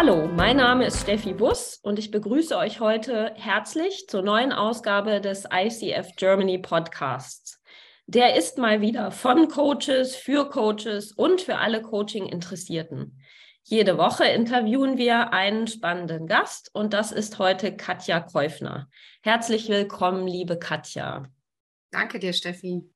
Hallo, mein Name ist Steffi Buss und ich begrüße euch heute herzlich zur neuen Ausgabe des ICF Germany Podcasts. Der ist mal wieder von Coaches, für Coaches und für alle Coaching-Interessierten. Jede Woche interviewen wir einen spannenden Gast und das ist heute Katja Käufner. Herzlich willkommen, liebe Katja. Danke dir, Steffi.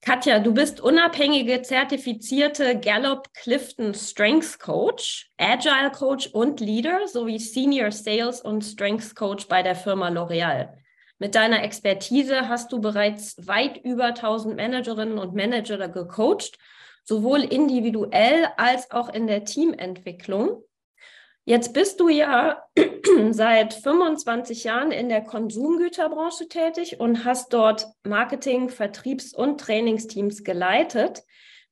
Katja, du bist unabhängige zertifizierte Gallup Clifton Strengths Coach, Agile Coach und Leader sowie Senior Sales und Strengths Coach bei der Firma L'Oreal. Mit deiner Expertise hast du bereits weit über 1000 Managerinnen und Manager gecoacht, sowohl individuell als auch in der Teamentwicklung. Jetzt bist du ja seit 25 Jahren in der Konsumgüterbranche tätig und hast dort Marketing, Vertriebs- und Trainingsteams geleitet.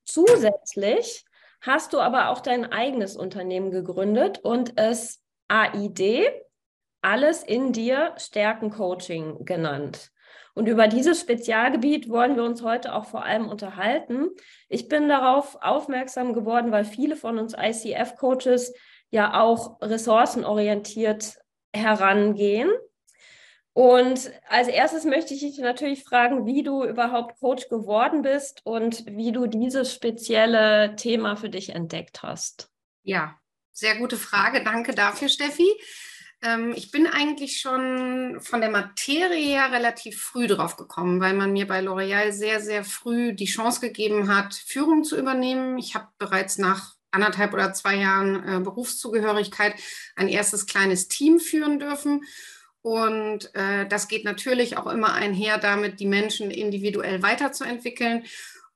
Zusätzlich hast du aber auch dein eigenes Unternehmen gegründet und es AID, alles in dir Stärken Coaching genannt. Und über dieses Spezialgebiet wollen wir uns heute auch vor allem unterhalten. Ich bin darauf aufmerksam geworden, weil viele von uns ICF-Coaches ja auch ressourcenorientiert herangehen. Und als erstes möchte ich dich natürlich fragen, wie du überhaupt Coach geworden bist und wie du dieses spezielle Thema für dich entdeckt hast. Ja, sehr gute Frage. Danke dafür, Steffi. Ähm, ich bin eigentlich schon von der Materie her relativ früh drauf gekommen, weil man mir bei L'Oreal sehr, sehr früh die Chance gegeben hat, Führung zu übernehmen. Ich habe bereits nach anderthalb oder zwei Jahren äh, Berufszugehörigkeit ein erstes kleines Team führen dürfen. Und äh, das geht natürlich auch immer einher damit, die Menschen individuell weiterzuentwickeln.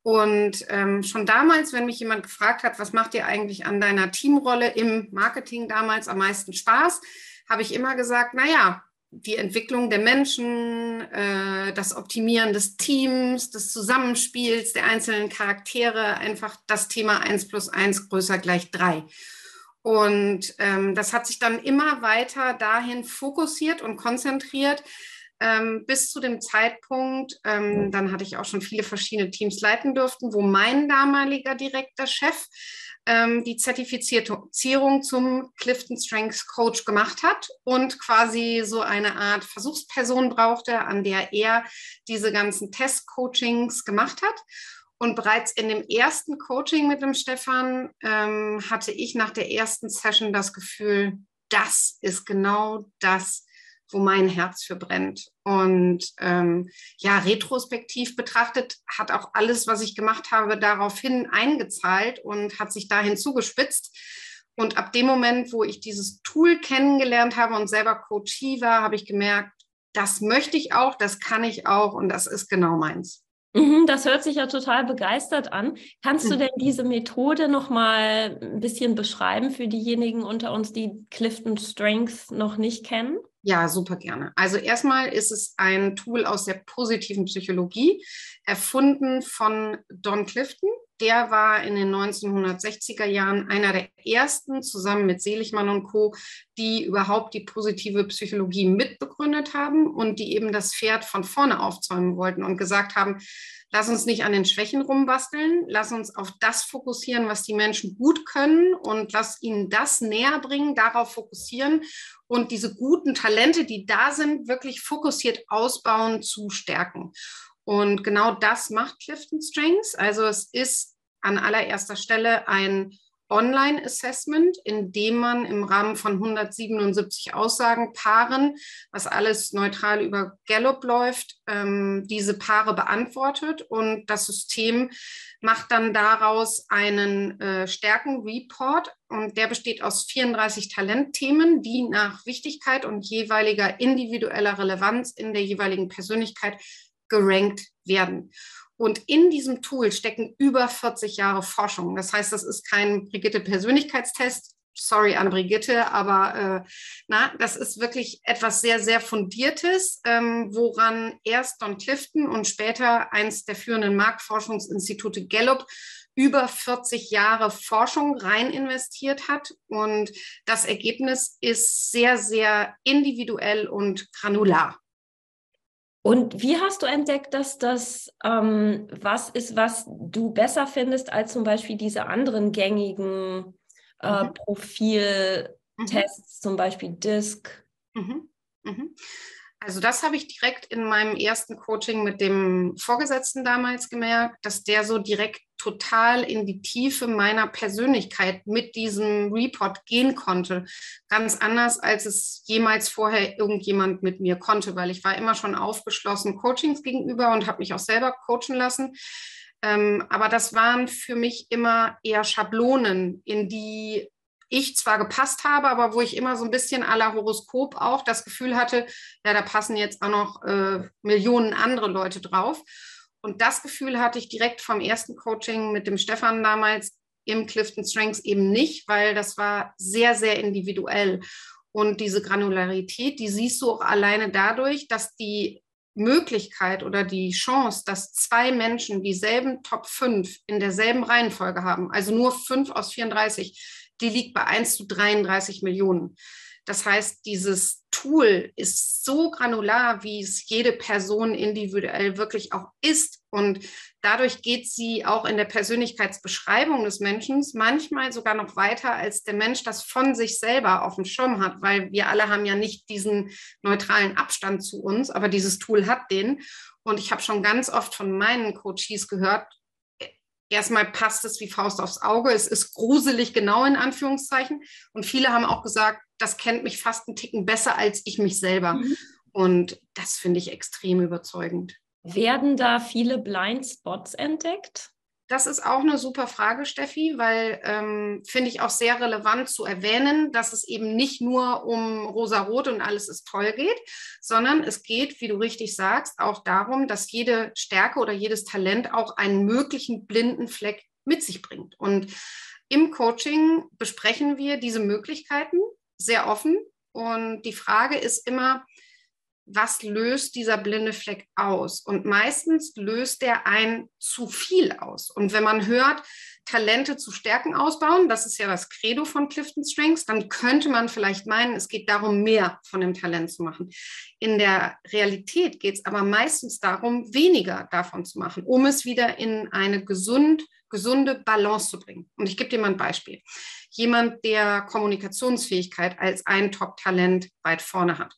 Und ähm, schon damals, wenn mich jemand gefragt hat, was macht dir eigentlich an deiner Teamrolle im Marketing damals am meisten Spaß, habe ich immer gesagt, naja, die Entwicklung der Menschen, äh, das Optimieren des Teams, des Zusammenspiels der einzelnen Charaktere, einfach das Thema 1 plus 1 größer gleich 3. Und ähm, das hat sich dann immer weiter dahin fokussiert und konzentriert, ähm, bis zu dem Zeitpunkt, ähm, dann hatte ich auch schon viele verschiedene Teams leiten dürften, wo mein damaliger direkter Chef ähm, die Zertifizierung zum Clifton Strengths Coach gemacht hat und quasi so eine Art Versuchsperson brauchte, an der er diese ganzen Test-Coachings gemacht hat. Und bereits in dem ersten Coaching mit dem Stefan ähm, hatte ich nach der ersten Session das Gefühl, das ist genau das, wo mein Herz für brennt. Und ähm, ja, retrospektiv betrachtet hat auch alles, was ich gemacht habe, daraufhin eingezahlt und hat sich dahin zugespitzt. Und ab dem Moment, wo ich dieses Tool kennengelernt habe und selber Coachie war, habe ich gemerkt, das möchte ich auch, das kann ich auch und das ist genau meins. Mhm, das hört sich ja total begeistert an. Kannst du hm. denn diese Methode noch mal ein bisschen beschreiben für diejenigen unter uns, die Clifton Strengths noch nicht kennen? Ja, super gerne. Also erstmal ist es ein Tool aus der positiven Psychologie, erfunden von Don Clifton. Der war in den 1960er Jahren einer der ersten, zusammen mit Seligmann und Co., die überhaupt die positive Psychologie mitbegründet haben und die eben das Pferd von vorne aufzäumen wollten und gesagt haben, lass uns nicht an den Schwächen rumbasteln, lass uns auf das fokussieren, was die Menschen gut können und lass ihnen das näher bringen, darauf fokussieren und diese guten Talente, die da sind, wirklich fokussiert ausbauen, zu stärken. Und genau das macht Clifton Strengths. Also es ist an allererster Stelle ein Online-Assessment, in dem man im Rahmen von 177 Aussagen Paaren, was alles neutral über Gallup läuft, ähm, diese Paare beantwortet und das System macht dann daraus einen äh, Stärken-Report und der besteht aus 34 Talentthemen, die nach Wichtigkeit und jeweiliger individueller Relevanz in der jeweiligen Persönlichkeit gerankt werden. Und in diesem Tool stecken über 40 Jahre Forschung. Das heißt, das ist kein Brigitte-Persönlichkeitstest. Sorry an Brigitte, aber äh, na, das ist wirklich etwas sehr, sehr Fundiertes, ähm, woran erst Don Clifton und später eins der führenden Marktforschungsinstitute Gallup über 40 Jahre Forschung rein investiert hat. Und das Ergebnis ist sehr, sehr individuell und granular. Und wie hast du entdeckt, dass das ähm, was ist, was du besser findest als zum Beispiel diese anderen gängigen äh, mhm. Profil? mhm. Zum Beispiel DISC? Mhm. Also das habe ich direkt in meinem ersten Coaching mit dem Vorgesetzten damals gemerkt, dass der so direkt total in die Tiefe meiner Persönlichkeit mit diesem Report gehen konnte. Ganz anders, als es jemals vorher irgendjemand mit mir konnte, weil ich war immer schon aufgeschlossen Coachings gegenüber und habe mich auch selber coachen lassen. Ähm, aber das waren für mich immer eher Schablonen, in die ich zwar gepasst habe, aber wo ich immer so ein bisschen la Horoskop auch das Gefühl hatte, ja, da passen jetzt auch noch äh, Millionen andere Leute drauf. Und das Gefühl hatte ich direkt vom ersten Coaching mit dem Stefan damals im Clifton Strengths eben nicht, weil das war sehr, sehr individuell. Und diese Granularität, die siehst du auch alleine dadurch, dass die Möglichkeit oder die Chance, dass zwei Menschen dieselben Top 5 in derselben Reihenfolge haben, also nur 5 aus 34, die liegt bei 1 zu 33 Millionen. Das heißt, dieses Tool ist so granular, wie es jede Person individuell wirklich auch ist. Und dadurch geht sie auch in der Persönlichkeitsbeschreibung des Menschen manchmal sogar noch weiter, als der Mensch das von sich selber auf dem Schirm hat, weil wir alle haben ja nicht diesen neutralen Abstand zu uns, aber dieses Tool hat den. Und ich habe schon ganz oft von meinen Coaches gehört, erstmal passt es wie Faust aufs Auge. Es ist gruselig genau in Anführungszeichen. Und viele haben auch gesagt, das kennt mich fast einen Ticken besser als ich mich selber. Mhm. Und das finde ich extrem überzeugend. Werden da viele Blindspots entdeckt? Das ist auch eine super Frage, Steffi, weil ähm, finde ich auch sehr relevant zu erwähnen, dass es eben nicht nur um rosa-rot und alles ist toll geht, sondern es geht, wie du richtig sagst, auch darum, dass jede Stärke oder jedes Talent auch einen möglichen blinden Fleck mit sich bringt. Und im Coaching besprechen wir diese Möglichkeiten sehr offen. Und die Frage ist immer, was löst dieser blinde Fleck aus? Und meistens löst der ein zu viel aus. Und wenn man hört, Talente zu Stärken ausbauen, das ist ja das Credo von Clifton Strengths, dann könnte man vielleicht meinen, es geht darum, mehr von dem Talent zu machen. In der Realität geht es aber meistens darum, weniger davon zu machen, um es wieder in eine gesund, gesunde Balance zu bringen. Und ich gebe dir mal ein Beispiel. Jemand, der Kommunikationsfähigkeit als ein Top-Talent weit vorne hat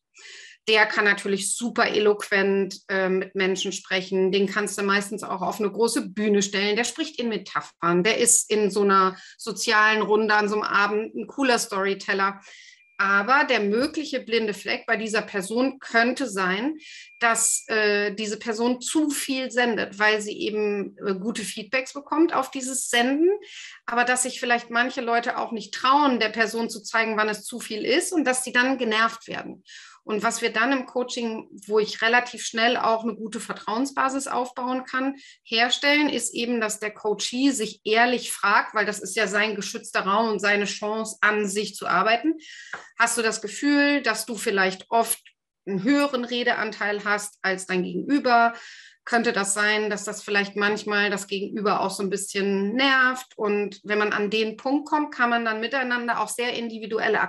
der kann natürlich super eloquent äh, mit Menschen sprechen. Den kannst du meistens auch auf eine große Bühne stellen. Der spricht in Metaphern. Der ist in so einer sozialen Runde an so einem Abend ein cooler Storyteller. Aber der mögliche blinde Fleck bei dieser Person könnte sein, dass äh, diese Person zu viel sendet, weil sie eben äh, gute Feedbacks bekommt auf dieses Senden, aber dass sich vielleicht manche Leute auch nicht trauen, der Person zu zeigen, wann es zu viel ist und dass sie dann genervt werden. Und was wir dann im Coaching, wo ich relativ schnell auch eine gute Vertrauensbasis aufbauen kann, herstellen, ist eben, dass der Coachee sich ehrlich fragt, weil das ist ja sein geschützter Raum und seine Chance, an sich zu arbeiten. Hast du das Gefühl, dass du vielleicht oft einen höheren Redeanteil hast als dein Gegenüber? könnte das sein, dass das vielleicht manchmal das Gegenüber auch so ein bisschen nervt. Und wenn man an den Punkt kommt, kann man dann miteinander auch sehr individuelle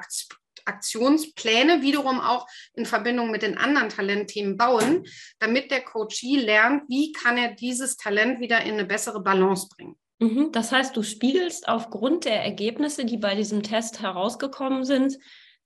Aktionspläne wiederum auch in Verbindung mit den anderen Talentthemen bauen, damit der Coachee lernt, wie kann er dieses Talent wieder in eine bessere Balance bringen. Mhm. Das heißt, du spiegelst aufgrund der Ergebnisse, die bei diesem Test herausgekommen sind,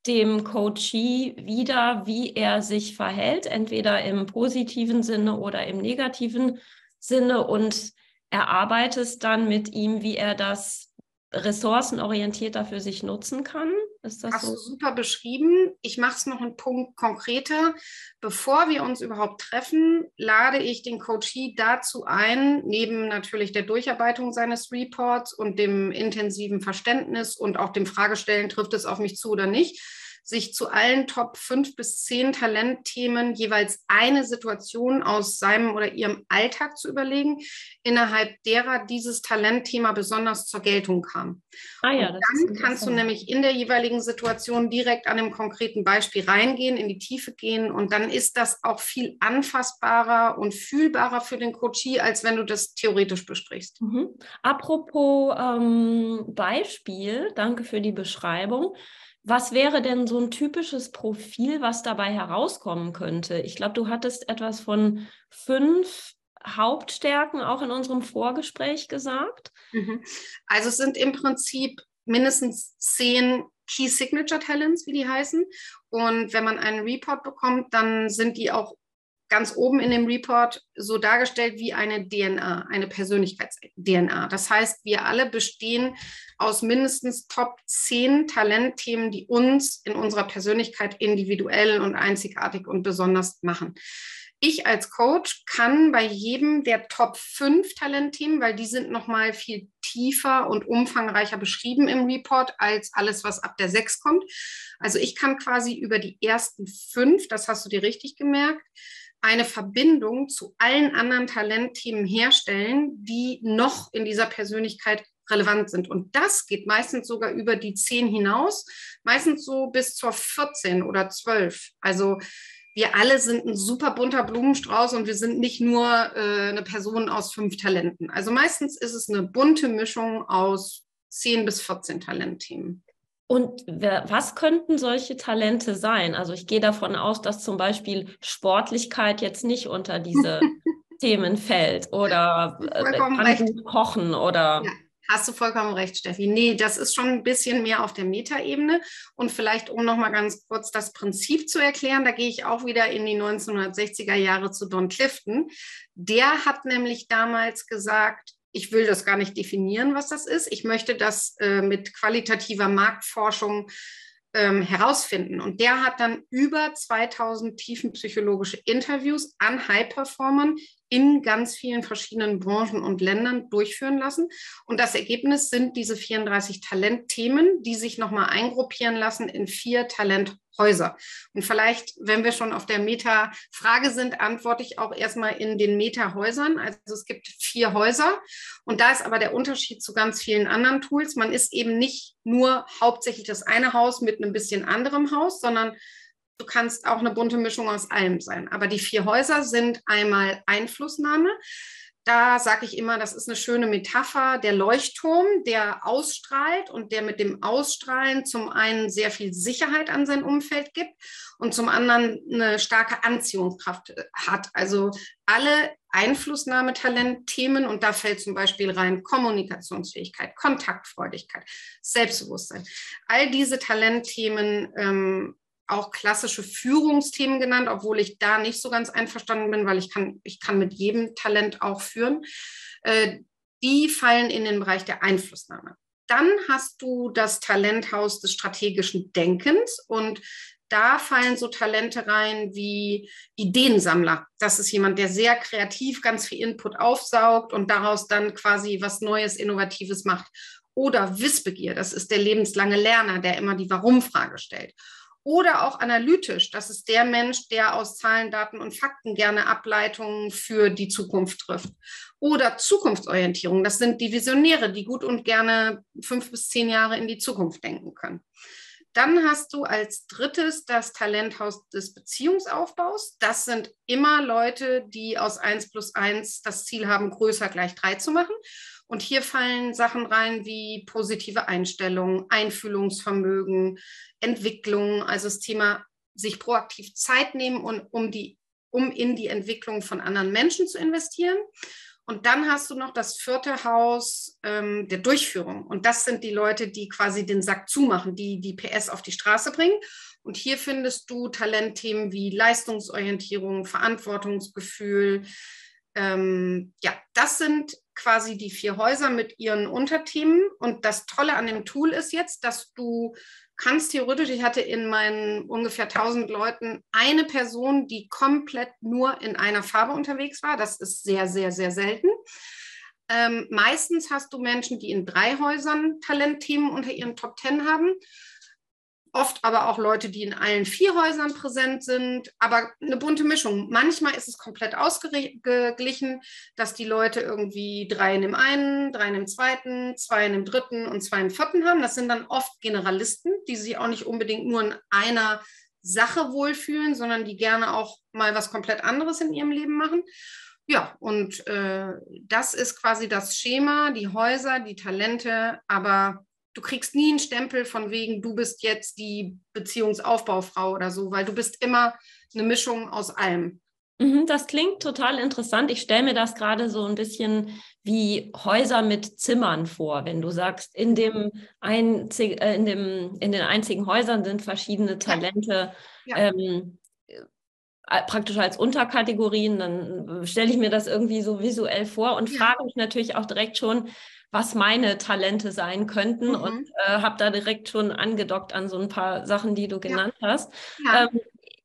dem Coachee wieder, wie er sich verhält, entweder im positiven Sinne oder im negativen Sinne und erarbeitest dann mit ihm, wie er das ressourcenorientierter für sich nutzen kann. Ist das Hast so? du super beschrieben. Ich mache es noch einen Punkt konkreter. Bevor wir uns überhaupt treffen, lade ich den Coachee dazu ein, neben natürlich der Durcharbeitung seines Reports und dem intensiven Verständnis und auch dem Fragestellen, trifft es auf mich zu oder nicht, sich zu allen Top 5 bis 10 Talentthemen jeweils eine Situation aus seinem oder ihrem Alltag zu überlegen, innerhalb derer dieses Talentthema besonders zur Geltung kam. Ah ja, dann kannst du nämlich in der jeweiligen Situation direkt an dem konkreten Beispiel reingehen, in die Tiefe gehen und dann ist das auch viel anfassbarer und fühlbarer für den Coachie, als wenn du das theoretisch besprichst. Mhm. Apropos ähm, Beispiel, danke für die Beschreibung. Was wäre denn so ein typisches Profil, was dabei herauskommen könnte? Ich glaube, du hattest etwas von fünf Hauptstärken auch in unserem Vorgespräch gesagt. Mhm. Also es sind im Prinzip mindestens zehn Key Signature Talents, wie die heißen. Und wenn man einen Report bekommt, dann sind die auch ganz oben in dem Report so dargestellt wie eine DNA, eine Persönlichkeits-DNA. Das heißt, wir alle bestehen aus mindestens Top 10 Talentthemen, die uns in unserer Persönlichkeit individuell und einzigartig und besonders machen. Ich als Coach kann bei jedem der Top 5 Talentthemen, weil die sind nochmal viel tiefer und umfangreicher beschrieben im Report als alles, was ab der 6 kommt. Also ich kann quasi über die ersten fünf, das hast du dir richtig gemerkt, eine Verbindung zu allen anderen Talentthemen herstellen, die noch in dieser Persönlichkeit relevant sind. Und das geht meistens sogar über die 10 hinaus, meistens so bis zur 14 oder 12. Also wir alle sind ein super bunter Blumenstrauß und wir sind nicht nur äh, eine Person aus fünf Talenten. Also meistens ist es eine bunte Mischung aus 10 bis 14 Talentthemen. Und was könnten solche Talente sein? Also ich gehe davon aus, dass zum Beispiel Sportlichkeit jetzt nicht unter diese Themen fällt oder äh, kochen oder. Ja, hast du vollkommen recht, Steffi. Nee, das ist schon ein bisschen mehr auf der Metaebene. Und vielleicht, um nochmal ganz kurz das Prinzip zu erklären, da gehe ich auch wieder in die 1960er Jahre zu Don Clifton. Der hat nämlich damals gesagt, ich will das gar nicht definieren, was das ist. Ich möchte das äh, mit qualitativer Marktforschung ähm, herausfinden. Und der hat dann über 2000 tiefenpsychologische Interviews an High-Performern in ganz vielen verschiedenen Branchen und Ländern durchführen lassen. Und das Ergebnis sind diese 34 Talentthemen, die sich nochmal eingruppieren lassen in vier Talenthäuser. Und vielleicht, wenn wir schon auf der Meta-Frage sind, antworte ich auch erstmal in den Meta-Häusern. Also es gibt vier Häuser. Und da ist aber der Unterschied zu ganz vielen anderen Tools. Man ist eben nicht nur hauptsächlich das eine Haus mit einem bisschen anderem Haus, sondern Du kannst auch eine bunte Mischung aus allem sein. Aber die vier Häuser sind einmal Einflussnahme. Da sage ich immer, das ist eine schöne Metapher, der Leuchtturm, der ausstrahlt und der mit dem Ausstrahlen zum einen sehr viel Sicherheit an sein Umfeld gibt und zum anderen eine starke Anziehungskraft hat. Also alle Einflussnahmetalent-Themen und da fällt zum Beispiel rein Kommunikationsfähigkeit, Kontaktfreudigkeit, Selbstbewusstsein. All diese Talentthemen ähm, auch klassische Führungsthemen genannt, obwohl ich da nicht so ganz einverstanden bin, weil ich kann, ich kann mit jedem Talent auch führen. Äh, die fallen in den Bereich der Einflussnahme. Dann hast du das Talenthaus des strategischen Denkens und da fallen so Talente rein wie Ideensammler. Das ist jemand, der sehr kreativ ganz viel Input aufsaugt und daraus dann quasi was Neues, Innovatives macht. Oder Wissbegier, das ist der lebenslange Lerner, der immer die Warum-Frage stellt oder auch analytisch. Das ist der Mensch, der aus Zahlen, Daten und Fakten gerne Ableitungen für die Zukunft trifft. Oder Zukunftsorientierung. Das sind die Visionäre, die gut und gerne fünf bis zehn Jahre in die Zukunft denken können. Dann hast du als drittes das Talenthaus des Beziehungsaufbaus. Das sind immer Leute, die aus 1 plus 1 das Ziel haben, größer gleich 3 zu machen. Und hier fallen Sachen rein wie positive Einstellung, Einfühlungsvermögen, Entwicklung, also das Thema sich proaktiv Zeit nehmen, und, um, die, um in die Entwicklung von anderen Menschen zu investieren. Und dann hast du noch das vierte Haus ähm, der Durchführung. Und das sind die Leute, die quasi den Sack zumachen, die die PS auf die Straße bringen. Und hier findest du Talentthemen wie Leistungsorientierung, Verantwortungsgefühl. Ähm, ja, das sind quasi die vier Häuser mit ihren Unterthemen. Und das Tolle an dem Tool ist jetzt, dass du kannst theoretisch, ich hatte in meinen ungefähr 1000 Leuten eine Person, die komplett nur in einer Farbe unterwegs war. Das ist sehr, sehr, sehr selten. Ähm, meistens hast du Menschen, die in drei Häusern Talentthemen unter ihren Top Ten haben oft aber auch Leute, die in allen vier Häusern präsent sind, aber eine bunte Mischung. Manchmal ist es komplett ausgeglichen, dass die Leute irgendwie drei in dem einen, drei in dem zweiten, zwei in dem dritten und zwei im vierten haben. Das sind dann oft Generalisten, die sich auch nicht unbedingt nur in einer Sache wohlfühlen, sondern die gerne auch mal was komplett anderes in ihrem Leben machen. Ja, und äh, das ist quasi das Schema, die Häuser, die Talente, aber du kriegst nie einen Stempel von wegen, du bist jetzt die Beziehungsaufbaufrau oder so, weil du bist immer eine Mischung aus allem. Mhm, das klingt total interessant. Ich stelle mir das gerade so ein bisschen wie Häuser mit Zimmern vor, wenn du sagst, in, dem einzig, äh, in, dem, in den einzigen Häusern sind verschiedene Talente ja. Ja. Ähm, äh, praktisch als Unterkategorien, dann stelle ich mir das irgendwie so visuell vor und ja. frage mich natürlich auch direkt schon, was meine Talente sein könnten mhm. und äh, habe da direkt schon angedockt an so ein paar Sachen, die du genannt ja. hast. Ja. Ähm,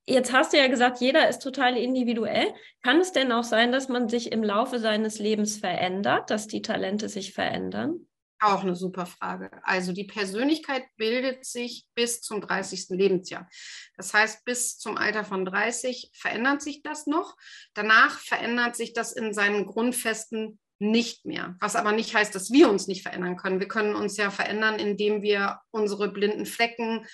jetzt hast du ja gesagt, jeder ist total individuell. Kann es denn auch sein, dass man sich im Laufe seines Lebens verändert, dass die Talente sich verändern? Auch eine super Frage. Also die Persönlichkeit bildet sich bis zum 30. Lebensjahr. Das heißt, bis zum Alter von 30 verändert sich das noch. Danach verändert sich das in seinen Grundfesten nicht mehr. Was aber nicht heißt, dass wir uns nicht verändern können. Wir können uns ja verändern, indem wir unsere blinden Flecken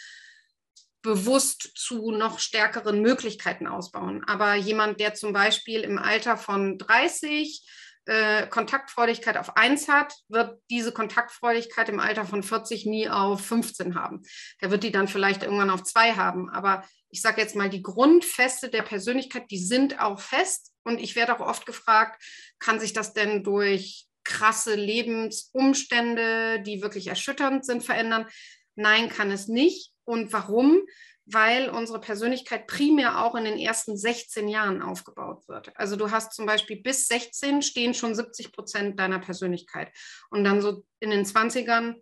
bewusst zu noch stärkeren Möglichkeiten ausbauen. Aber jemand, der zum Beispiel im Alter von 30 äh, Kontaktfreudigkeit auf 1 hat, wird diese Kontaktfreudigkeit im Alter von 40 nie auf 15 haben. Der wird die dann vielleicht irgendwann auf 2 haben. Aber ich sage jetzt mal, die Grundfeste der Persönlichkeit, die sind auch fest. Und ich werde auch oft gefragt, kann sich das denn durch krasse Lebensumstände, die wirklich erschütternd sind, verändern? Nein, kann es nicht. Und warum? Weil unsere Persönlichkeit primär auch in den ersten 16 Jahren aufgebaut wird. Also du hast zum Beispiel bis 16 stehen schon 70 Prozent deiner Persönlichkeit. Und dann so in den 20ern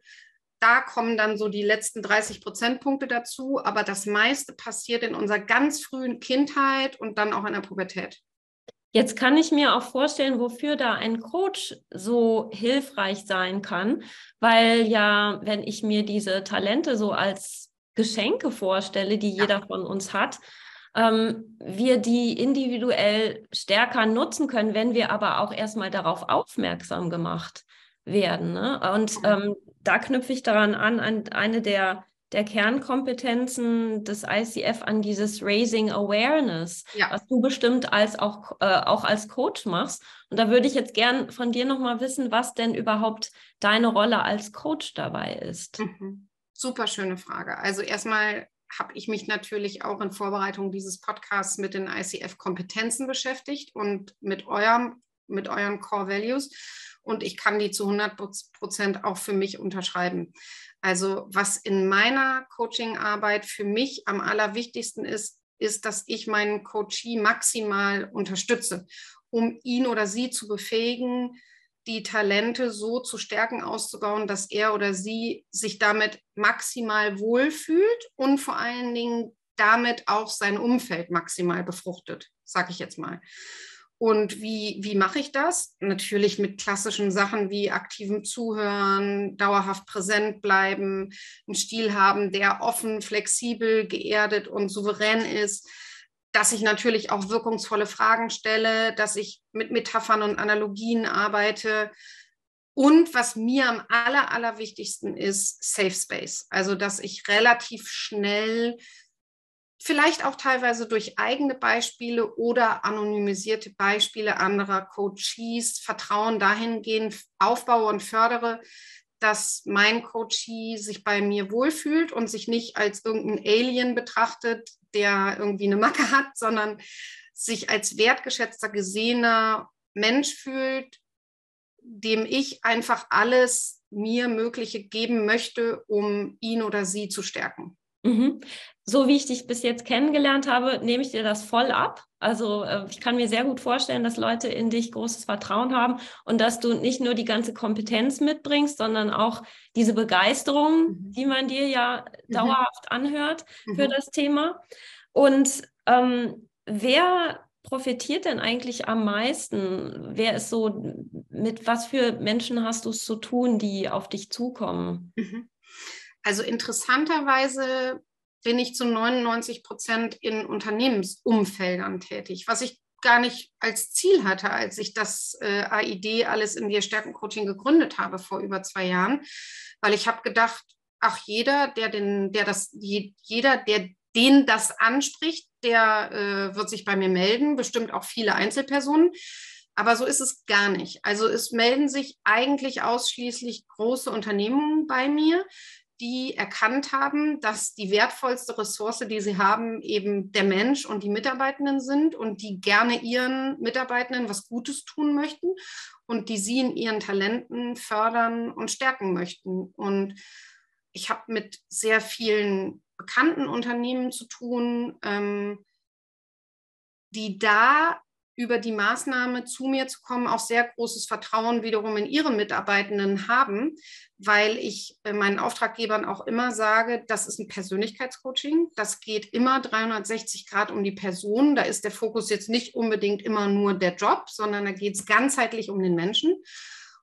da kommen dann so die letzten 30 Prozentpunkte dazu, aber das meiste passiert in unserer ganz frühen Kindheit und dann auch in der Pubertät. Jetzt kann ich mir auch vorstellen, wofür da ein Coach so hilfreich sein kann, weil ja, wenn ich mir diese Talente so als Geschenke vorstelle, die jeder von uns hat, ähm, wir die individuell stärker nutzen können, wenn wir aber auch erstmal darauf aufmerksam gemacht werden. Ne? Und ähm, da knüpfe ich daran an, an eine der, der Kernkompetenzen des ICF, an dieses Raising Awareness, ja. was du bestimmt als auch, äh, auch als Coach machst. Und da würde ich jetzt gern von dir nochmal wissen, was denn überhaupt deine Rolle als Coach dabei ist. Mhm. Super schöne Frage. Also erstmal habe ich mich natürlich auch in Vorbereitung dieses Podcasts mit den ICF-Kompetenzen beschäftigt und mit eurem mit euren Core Values und ich kann die zu 100 Prozent auch für mich unterschreiben. Also was in meiner Coaching-Arbeit für mich am allerwichtigsten ist, ist, dass ich meinen Coachee maximal unterstütze, um ihn oder sie zu befähigen, die Talente so zu stärken auszubauen, dass er oder sie sich damit maximal wohlfühlt und vor allen Dingen damit auch sein Umfeld maximal befruchtet, sage ich jetzt mal. Und wie, wie mache ich das? Natürlich mit klassischen Sachen wie aktivem Zuhören, dauerhaft präsent bleiben, einen Stil haben, der offen, flexibel, geerdet und souverän ist, dass ich natürlich auch wirkungsvolle Fragen stelle, dass ich mit Metaphern und Analogien arbeite. Und was mir am aller, allerwichtigsten ist, Safe Space. Also, dass ich relativ schnell vielleicht auch teilweise durch eigene Beispiele oder anonymisierte Beispiele anderer Coaches Vertrauen dahingehend aufbaue und fördere, dass mein Coachee sich bei mir wohlfühlt und sich nicht als irgendein Alien betrachtet, der irgendwie eine Macke hat, sondern sich als wertgeschätzter, gesehener Mensch fühlt, dem ich einfach alles mir Mögliche geben möchte, um ihn oder sie zu stärken. Mhm. So wie ich dich bis jetzt kennengelernt habe, nehme ich dir das voll ab. Also äh, ich kann mir sehr gut vorstellen, dass Leute in dich großes Vertrauen haben und dass du nicht nur die ganze Kompetenz mitbringst, sondern auch diese Begeisterung, mhm. die man dir ja mhm. dauerhaft anhört für mhm. das Thema. Und ähm, wer profitiert denn eigentlich am meisten? Wer ist so, mit was für Menschen hast du es zu tun, die auf dich zukommen? Mhm. Also interessanterweise bin ich zu 99 Prozent in Unternehmensumfeldern tätig, was ich gar nicht als Ziel hatte, als ich das äh, AID alles in Wir Stärken Coaching gegründet habe vor über zwei Jahren, weil ich habe gedacht, ach jeder, der den, der das, jeder, der den das anspricht, der äh, wird sich bei mir melden, bestimmt auch viele Einzelpersonen. Aber so ist es gar nicht. Also es melden sich eigentlich ausschließlich große Unternehmungen bei mir, die erkannt haben, dass die wertvollste Ressource, die sie haben, eben der Mensch und die Mitarbeitenden sind und die gerne ihren Mitarbeitenden was Gutes tun möchten und die sie in ihren Talenten fördern und stärken möchten. Und ich habe mit sehr vielen bekannten Unternehmen zu tun, ähm, die da über die Maßnahme zu mir zu kommen, auch sehr großes Vertrauen wiederum in ihre Mitarbeitenden haben, weil ich äh, meinen Auftraggebern auch immer sage, das ist ein Persönlichkeitscoaching. Das geht immer 360 Grad um die Person. Da ist der Fokus jetzt nicht unbedingt immer nur der Job, sondern da geht es ganzheitlich um den Menschen.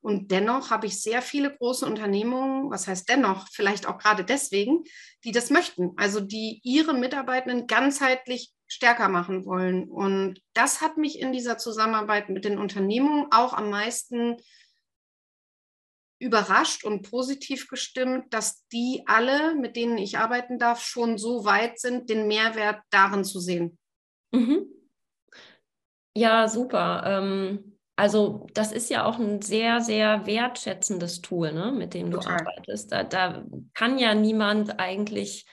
Und dennoch habe ich sehr viele große Unternehmungen, was heißt dennoch, vielleicht auch gerade deswegen, die das möchten. Also die ihre Mitarbeitenden ganzheitlich stärker machen wollen. Und das hat mich in dieser Zusammenarbeit mit den Unternehmungen auch am meisten überrascht und positiv gestimmt, dass die alle, mit denen ich arbeiten darf, schon so weit sind, den Mehrwert darin zu sehen. Mhm. Ja, super. Ähm, also das ist ja auch ein sehr, sehr wertschätzendes Tool, ne, mit dem du Total. arbeitest. Da, da, kann ja niemand eigentlich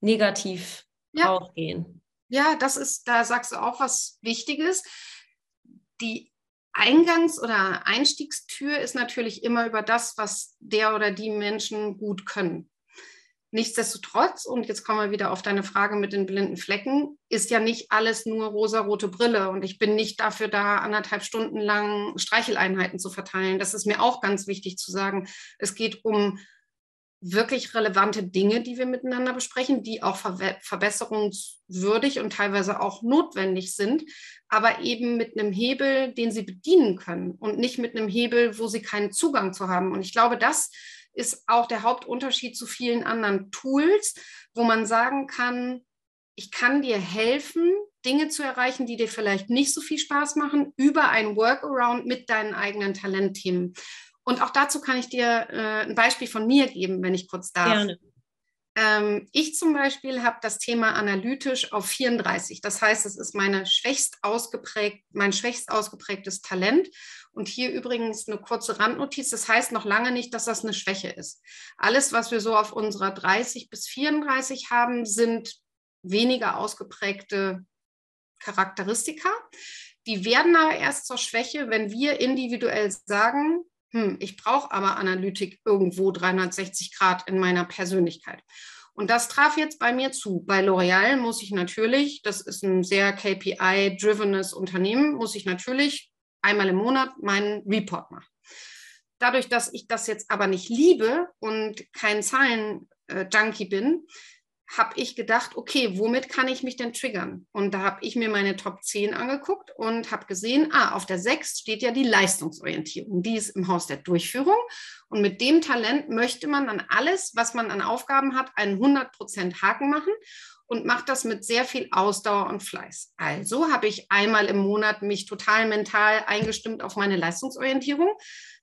negativ ja. rausgehen. Ja, das ist, da sagst du auch was Wichtiges. Die Eingangs- oder Einstiegstür ist natürlich immer über das, was der oder die Menschen gut können. Nichtsdestotrotz, und jetzt kommen wir wieder auf deine Frage mit den blinden Flecken, ist ja nicht alles nur rosa-rote Brille und ich bin nicht dafür da, anderthalb Stunden lang Streicheleinheiten zu verteilen. Das ist mir auch ganz wichtig zu sagen. Es geht um wirklich relevante Dinge, die wir miteinander besprechen, die auch ver verbesserungswürdig und teilweise auch notwendig sind, aber eben mit einem Hebel, den sie bedienen können und nicht mit einem Hebel, wo sie keinen Zugang zu haben. Und ich glaube, das ist auch der Hauptunterschied zu vielen anderen Tools, wo man sagen kann, ich kann dir helfen, Dinge zu erreichen, die dir vielleicht nicht so viel Spaß machen, über ein Workaround mit deinen eigenen Talentthemen. Und auch dazu kann ich dir äh, ein Beispiel von mir geben, wenn ich kurz darf. Gerne. Ähm, ich zum Beispiel habe das Thema analytisch auf 34. Das heißt, es ist meine schwächst ausgeprägt, mein schwächst ausgeprägtes Talent. Und hier übrigens eine kurze Randnotiz. Das heißt noch lange nicht, dass das eine Schwäche ist. Alles, was wir so auf unserer 30 bis 34 haben, sind weniger ausgeprägte Charakteristika. Die werden aber erst zur Schwäche, wenn wir individuell sagen, hm, ich brauche aber Analytik irgendwo 360 Grad in meiner Persönlichkeit. Und das traf jetzt bei mir zu. Bei L'Oreal muss ich natürlich, das ist ein sehr KPI-drivenes Unternehmen, muss ich natürlich einmal im Monat meinen Report machen. Dadurch, dass ich das jetzt aber nicht liebe und kein Zahlen-Junkie bin, habe ich gedacht, okay, womit kann ich mich denn triggern? Und da habe ich mir meine Top 10 angeguckt und habe gesehen, ah, auf der 6 steht ja die Leistungsorientierung. Die ist im Haus der Durchführung. Und mit dem Talent möchte man dann alles, was man an Aufgaben hat, einen 100% Haken machen und macht das mit sehr viel Ausdauer und Fleiß. Also habe ich einmal im Monat mich total mental eingestimmt auf meine Leistungsorientierung.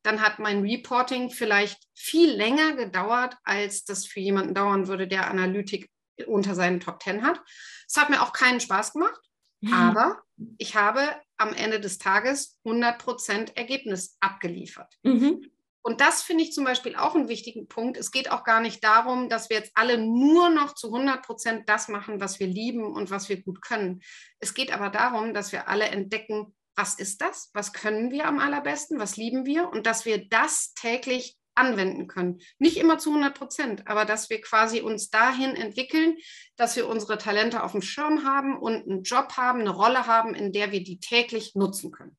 Dann hat mein Reporting vielleicht viel länger gedauert, als das für jemanden dauern würde, der Analytik unter seinen Top Ten hat. Es hat mir auch keinen Spaß gemacht, mhm. aber ich habe am Ende des Tages 100% Ergebnis abgeliefert. Mhm. Und das finde ich zum Beispiel auch einen wichtigen Punkt. Es geht auch gar nicht darum, dass wir jetzt alle nur noch zu 100% das machen, was wir lieben und was wir gut können. Es geht aber darum, dass wir alle entdecken, was ist das? Was können wir am allerbesten? Was lieben wir? Und dass wir das täglich anwenden können. Nicht immer zu 100 Prozent, aber dass wir quasi uns dahin entwickeln, dass wir unsere Talente auf dem Schirm haben und einen Job haben, eine Rolle haben, in der wir die täglich nutzen können.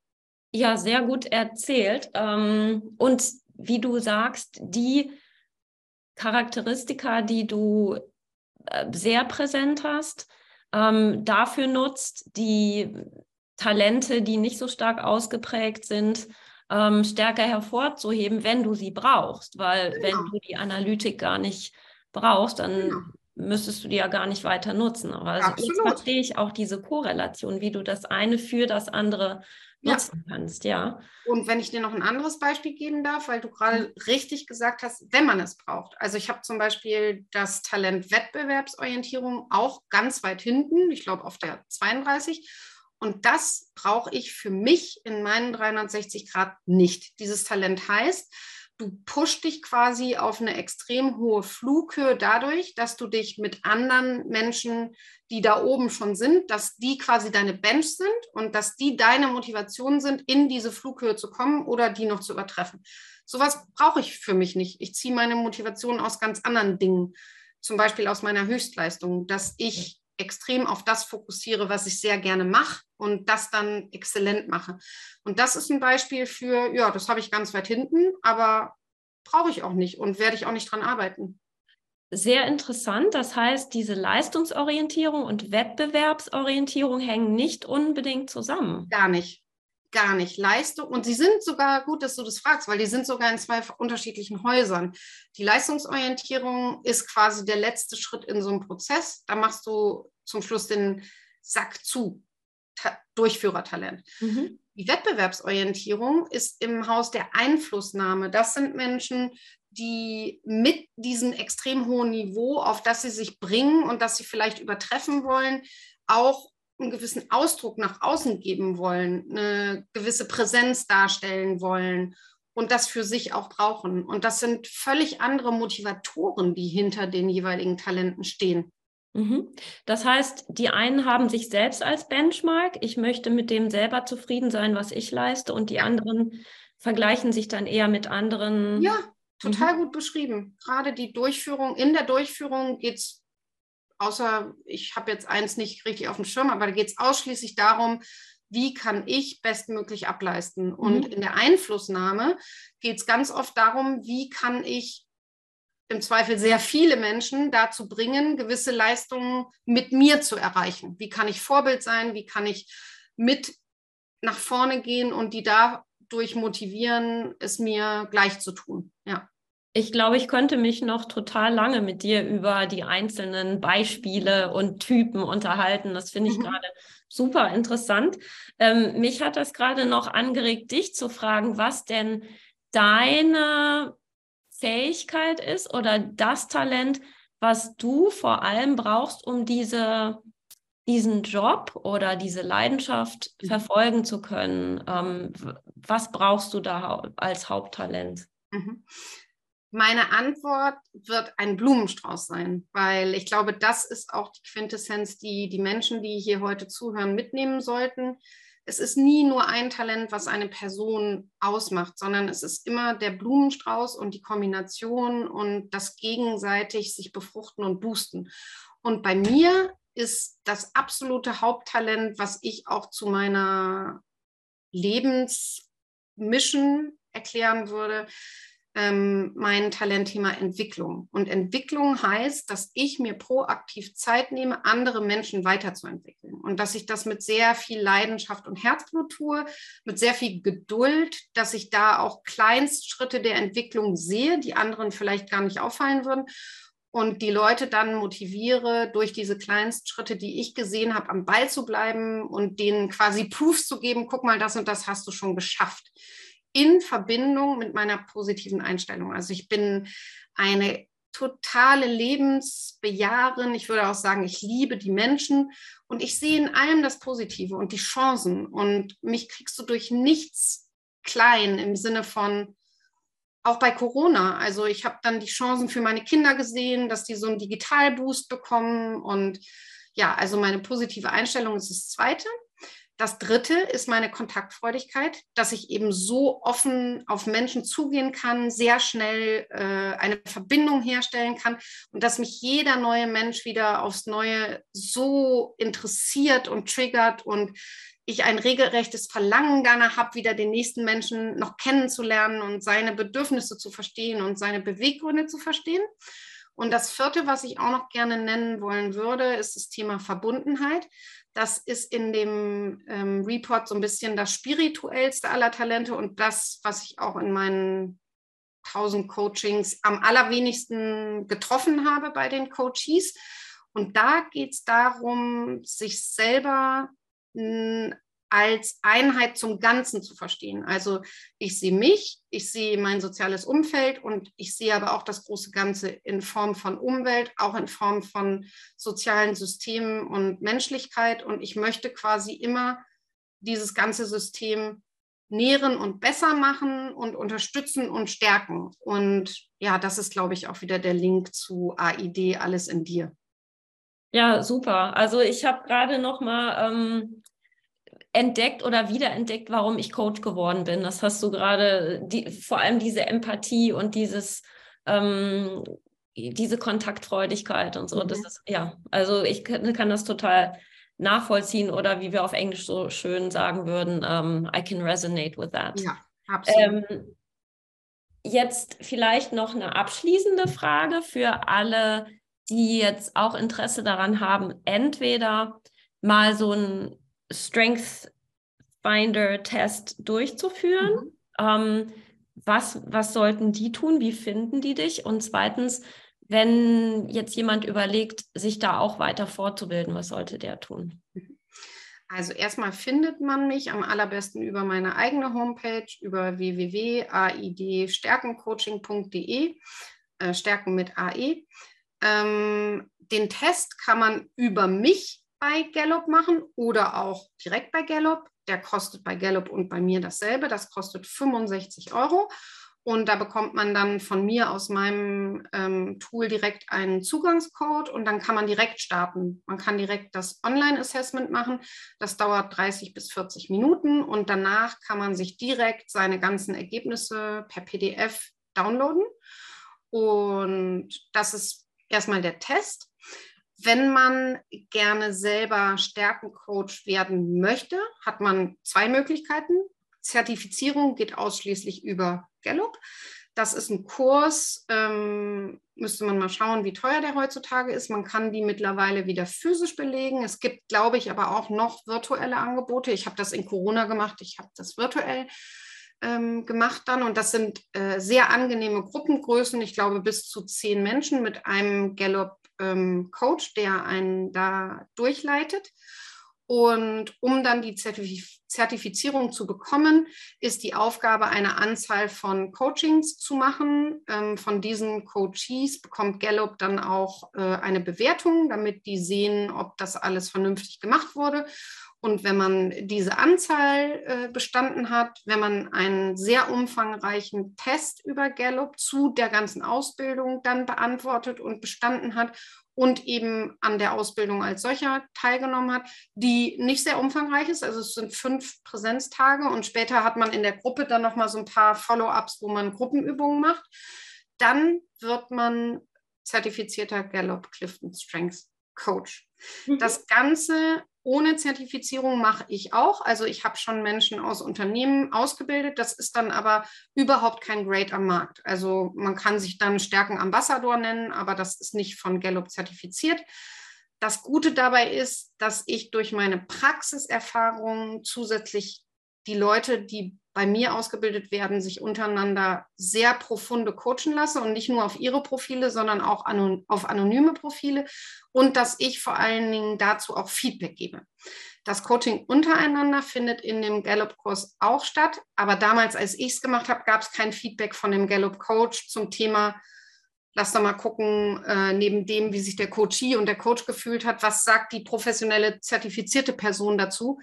Ja, sehr gut erzählt. Ähm, und wie du sagst, die Charakteristika, die du äh, sehr präsent hast, ähm, dafür nutzt, die Talente, die nicht so stark ausgeprägt sind, ähm, stärker hervorzuheben, wenn du sie brauchst. Weil genau. wenn du die Analytik gar nicht brauchst, dann genau. müsstest du die ja gar nicht weiter nutzen. Aber also jetzt verstehe ich auch diese Korrelation, wie du das eine für das andere nutzen ja. kannst, ja. Und wenn ich dir noch ein anderes Beispiel geben darf, weil du gerade mhm. richtig gesagt hast, wenn man es braucht. Also ich habe zum Beispiel das Talent Wettbewerbsorientierung auch ganz weit hinten, ich glaube auf der 32. Und das brauche ich für mich in meinen 360 Grad nicht. Dieses Talent heißt, Du pusht dich quasi auf eine extrem hohe Flughöhe dadurch, dass du dich mit anderen Menschen, die da oben schon sind, dass die quasi deine Bench sind und dass die deine Motivation sind, in diese Flughöhe zu kommen oder die noch zu übertreffen. Sowas brauche ich für mich nicht. Ich ziehe meine Motivation aus ganz anderen Dingen, zum Beispiel aus meiner Höchstleistung, dass ich extrem auf das fokussiere, was ich sehr gerne mache und das dann exzellent mache. Und das ist ein Beispiel für, ja, das habe ich ganz weit hinten, aber brauche ich auch nicht und werde ich auch nicht dran arbeiten. Sehr interessant. Das heißt, diese Leistungsorientierung und Wettbewerbsorientierung hängen nicht unbedingt zusammen. Gar nicht. Gar nicht. Leistung. Und sie sind sogar, gut, dass du das fragst, weil die sind sogar in zwei unterschiedlichen Häusern. Die Leistungsorientierung ist quasi der letzte Schritt in so einem Prozess. Da machst du zum Schluss den Sack zu. Ta Durchführertalent. Mhm. Die Wettbewerbsorientierung ist im Haus der Einflussnahme. Das sind Menschen, die mit diesem extrem hohen Niveau, auf das sie sich bringen und das sie vielleicht übertreffen wollen, auch einen gewissen Ausdruck nach außen geben wollen, eine gewisse Präsenz darstellen wollen und das für sich auch brauchen. Und das sind völlig andere Motivatoren, die hinter den jeweiligen Talenten stehen. Mhm. Das heißt, die einen haben sich selbst als Benchmark. Ich möchte mit dem selber zufrieden sein, was ich leiste. Und die anderen vergleichen sich dann eher mit anderen. Ja, total mhm. gut beschrieben. Gerade die Durchführung, in der Durchführung geht es außer ich habe jetzt eins nicht richtig auf dem Schirm, aber da geht es ausschließlich darum, wie kann ich bestmöglich ableisten. Mhm. Und in der Einflussnahme geht es ganz oft darum, wie kann ich im Zweifel sehr viele Menschen dazu bringen, gewisse Leistungen mit mir zu erreichen. Wie kann ich Vorbild sein? Wie kann ich mit nach vorne gehen und die dadurch motivieren, es mir gleich zu tun? Ja. Ich glaube, ich könnte mich noch total lange mit dir über die einzelnen Beispiele und Typen unterhalten. Das finde ich mhm. gerade super interessant. Ähm, mich hat das gerade noch angeregt, dich zu fragen, was denn deine Fähigkeit ist oder das Talent, was du vor allem brauchst, um diese, diesen Job oder diese Leidenschaft mhm. verfolgen zu können. Ähm, was brauchst du da als Haupttalent? Mhm. Meine Antwort wird ein Blumenstrauß sein, weil ich glaube, das ist auch die Quintessenz, die die Menschen, die hier heute zuhören, mitnehmen sollten. Es ist nie nur ein Talent, was eine Person ausmacht, sondern es ist immer der Blumenstrauß und die Kombination und das gegenseitig sich befruchten und boosten. Und bei mir ist das absolute Haupttalent, was ich auch zu meiner Lebensmission erklären würde, ähm, mein Talentthema Entwicklung. Und Entwicklung heißt, dass ich mir proaktiv Zeit nehme, andere Menschen weiterzuentwickeln. Und dass ich das mit sehr viel Leidenschaft und Herzblut tue, mit sehr viel Geduld, dass ich da auch Kleinstschritte der Entwicklung sehe, die anderen vielleicht gar nicht auffallen würden. Und die Leute dann motiviere, durch diese Kleinstschritte, die ich gesehen habe, am Ball zu bleiben und denen quasi Proofs zu geben, guck mal, das und das hast du schon geschafft in Verbindung mit meiner positiven Einstellung. Also ich bin eine totale Lebensbejahrerin. Ich würde auch sagen, ich liebe die Menschen und ich sehe in allem das Positive und die Chancen. Und mich kriegst du durch nichts klein im Sinne von, auch bei Corona. Also ich habe dann die Chancen für meine Kinder gesehen, dass die so einen Digitalboost bekommen. Und ja, also meine positive Einstellung ist das Zweite. Das dritte ist meine Kontaktfreudigkeit, dass ich eben so offen auf Menschen zugehen kann, sehr schnell äh, eine Verbindung herstellen kann und dass mich jeder neue Mensch wieder aufs Neue so interessiert und triggert und ich ein regelrechtes Verlangen danach habe, wieder den nächsten Menschen noch kennenzulernen und seine Bedürfnisse zu verstehen und seine Beweggründe zu verstehen. Und das vierte, was ich auch noch gerne nennen wollen würde, ist das Thema Verbundenheit. Das ist in dem ähm, Report so ein bisschen das spirituellste aller Talente und das, was ich auch in meinen 1000 Coachings am allerwenigsten getroffen habe bei den Coaches. Und da geht es darum, sich selber als Einheit zum Ganzen zu verstehen. Also ich sehe mich, ich sehe mein soziales Umfeld und ich sehe aber auch das große Ganze in Form von Umwelt, auch in Form von sozialen Systemen und Menschlichkeit. Und ich möchte quasi immer dieses ganze System nähren und besser machen und unterstützen und stärken. Und ja, das ist, glaube ich, auch wieder der Link zu AID, alles in dir. Ja, super. Also ich habe gerade noch mal ähm, entdeckt oder wiederentdeckt, warum ich Coach geworden bin. Das hast du gerade, die, vor allem diese Empathie und dieses ähm, diese Kontaktfreudigkeit und so. Mhm. Das ist, ja, also ich kann, das total nachvollziehen oder wie wir auf Englisch so schön sagen würden, um, ähm, I can resonate with that. Ja, absolut. Ähm, jetzt vielleicht noch eine abschließende Frage für alle, die jetzt auch Interesse daran haben, entweder mal so ein Strength Finder Test durchzuführen. Mhm. Ähm, was, was sollten die tun? Wie finden die dich? Und zweitens, wenn jetzt jemand überlegt, sich da auch weiter fortzubilden, was sollte der tun? Also erstmal findet man mich am allerbesten über meine eigene Homepage, über www.aidstärkencoaching.de, äh, Stärken mit AE. Ähm, den Test kann man über mich bei Gallup machen oder auch direkt bei Gallup. Der kostet bei Gallup und bei mir dasselbe. Das kostet 65 Euro. Und da bekommt man dann von mir aus meinem ähm, Tool direkt einen Zugangscode und dann kann man direkt starten. Man kann direkt das Online-Assessment machen. Das dauert 30 bis 40 Minuten und danach kann man sich direkt seine ganzen Ergebnisse per PDF downloaden. Und das ist erstmal der Test. Wenn man gerne selber Stärkencoach werden möchte, hat man zwei Möglichkeiten. Zertifizierung geht ausschließlich über Gallup. Das ist ein Kurs, ähm, müsste man mal schauen, wie teuer der heutzutage ist. Man kann die mittlerweile wieder physisch belegen. Es gibt, glaube ich, aber auch noch virtuelle Angebote. Ich habe das in Corona gemacht, ich habe das virtuell ähm, gemacht dann. Und das sind äh, sehr angenehme Gruppengrößen. Ich glaube, bis zu zehn Menschen mit einem Gallup ähm, Coach, der einen da durchleitet. Und um dann die Zertif Zertifizierung zu bekommen, ist die Aufgabe, eine Anzahl von Coachings zu machen. Ähm, von diesen Coaches bekommt Gallup dann auch äh, eine Bewertung, damit die sehen, ob das alles vernünftig gemacht wurde. Und wenn man diese Anzahl äh, bestanden hat, wenn man einen sehr umfangreichen Test über Gallup zu der ganzen Ausbildung dann beantwortet und bestanden hat und eben an der Ausbildung als solcher teilgenommen hat, die nicht sehr umfangreich ist. Also es sind fünf Präsenztage und später hat man in der Gruppe dann nochmal so ein paar Follow-ups, wo man Gruppenübungen macht. Dann wird man zertifizierter Gallup Clifton Strengths Coach. Mhm. Das Ganze ohne Zertifizierung mache ich auch. Also ich habe schon Menschen aus Unternehmen ausgebildet. Das ist dann aber überhaupt kein Grade am Markt. Also man kann sich dann Stärkenambassador nennen, aber das ist nicht von Gallup zertifiziert. Das Gute dabei ist, dass ich durch meine Praxiserfahrung zusätzlich die Leute, die bei mir ausgebildet werden, sich untereinander sehr profunde coachen lasse und nicht nur auf ihre Profile, sondern auch auf anonyme Profile und dass ich vor allen Dingen dazu auch Feedback gebe. Das Coaching untereinander findet in dem Gallup-Kurs auch statt, aber damals, als ich es gemacht habe, gab es kein Feedback von dem Gallup-Coach zum Thema, lass doch mal gucken, äh, neben dem, wie sich der Coachie und der Coach gefühlt hat, was sagt die professionelle zertifizierte Person dazu,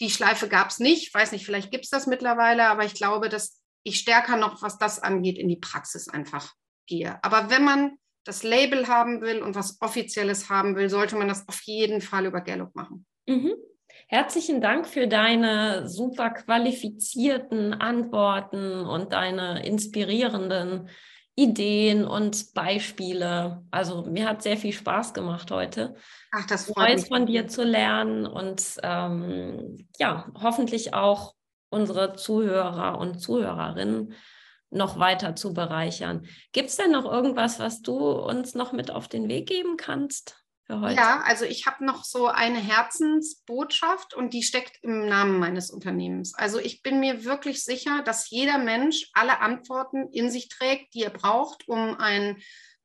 die Schleife gab es nicht. Ich weiß nicht, vielleicht gibt es das mittlerweile, aber ich glaube, dass ich stärker noch, was das angeht, in die Praxis einfach gehe. Aber wenn man das Label haben will und was Offizielles haben will, sollte man das auf jeden Fall über Gallup machen. Mhm. Herzlichen Dank für deine super qualifizierten Antworten und deine inspirierenden Ideen und Beispiele. Also mir hat sehr viel Spaß gemacht heute. Ach, das freut Neues mich. von dir zu lernen und ähm, ja, hoffentlich auch unsere Zuhörer und Zuhörerinnen noch weiter zu bereichern. Gibt es denn noch irgendwas, was du uns noch mit auf den Weg geben kannst? Für heute? Ja, also ich habe noch so eine Herzensbotschaft und die steckt im Namen meines Unternehmens. Also ich bin mir wirklich sicher, dass jeder Mensch alle Antworten in sich trägt, die er braucht, um ein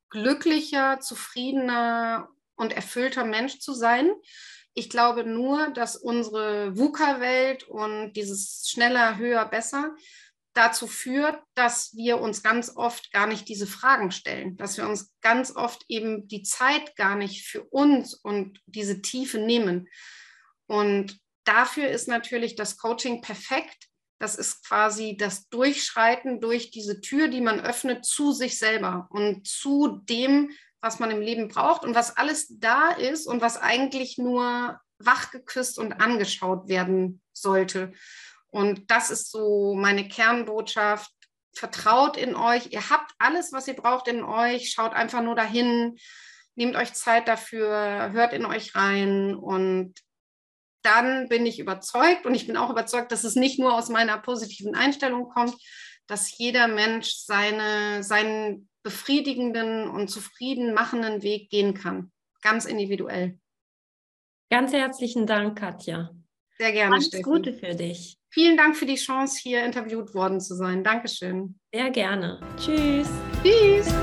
glücklicher, zufriedener und erfüllter Mensch zu sein. Ich glaube nur, dass unsere VUCA-Welt und dieses schneller, höher, besser dazu führt, dass wir uns ganz oft gar nicht diese Fragen stellen, dass wir uns ganz oft eben die Zeit gar nicht für uns und diese Tiefe nehmen. Und dafür ist natürlich das Coaching perfekt, Das ist quasi das Durchschreiten durch diese Tür, die man öffnet zu sich selber und zu dem, was man im Leben braucht und was alles da ist und was eigentlich nur wachgeküsst und angeschaut werden sollte. Und das ist so meine Kernbotschaft. Vertraut in euch. Ihr habt alles, was ihr braucht in euch. Schaut einfach nur dahin. Nehmt euch Zeit dafür. Hört in euch rein. Und dann bin ich überzeugt und ich bin auch überzeugt, dass es nicht nur aus meiner positiven Einstellung kommt, dass jeder Mensch seine, seinen befriedigenden und zufrieden machenden Weg gehen kann. Ganz individuell. Ganz herzlichen Dank, Katja. Sehr gerne. Alles Steffi. Gute für dich. Vielen Dank für die Chance, hier interviewt worden zu sein. Dankeschön. Sehr gerne. Tschüss. Tschüss.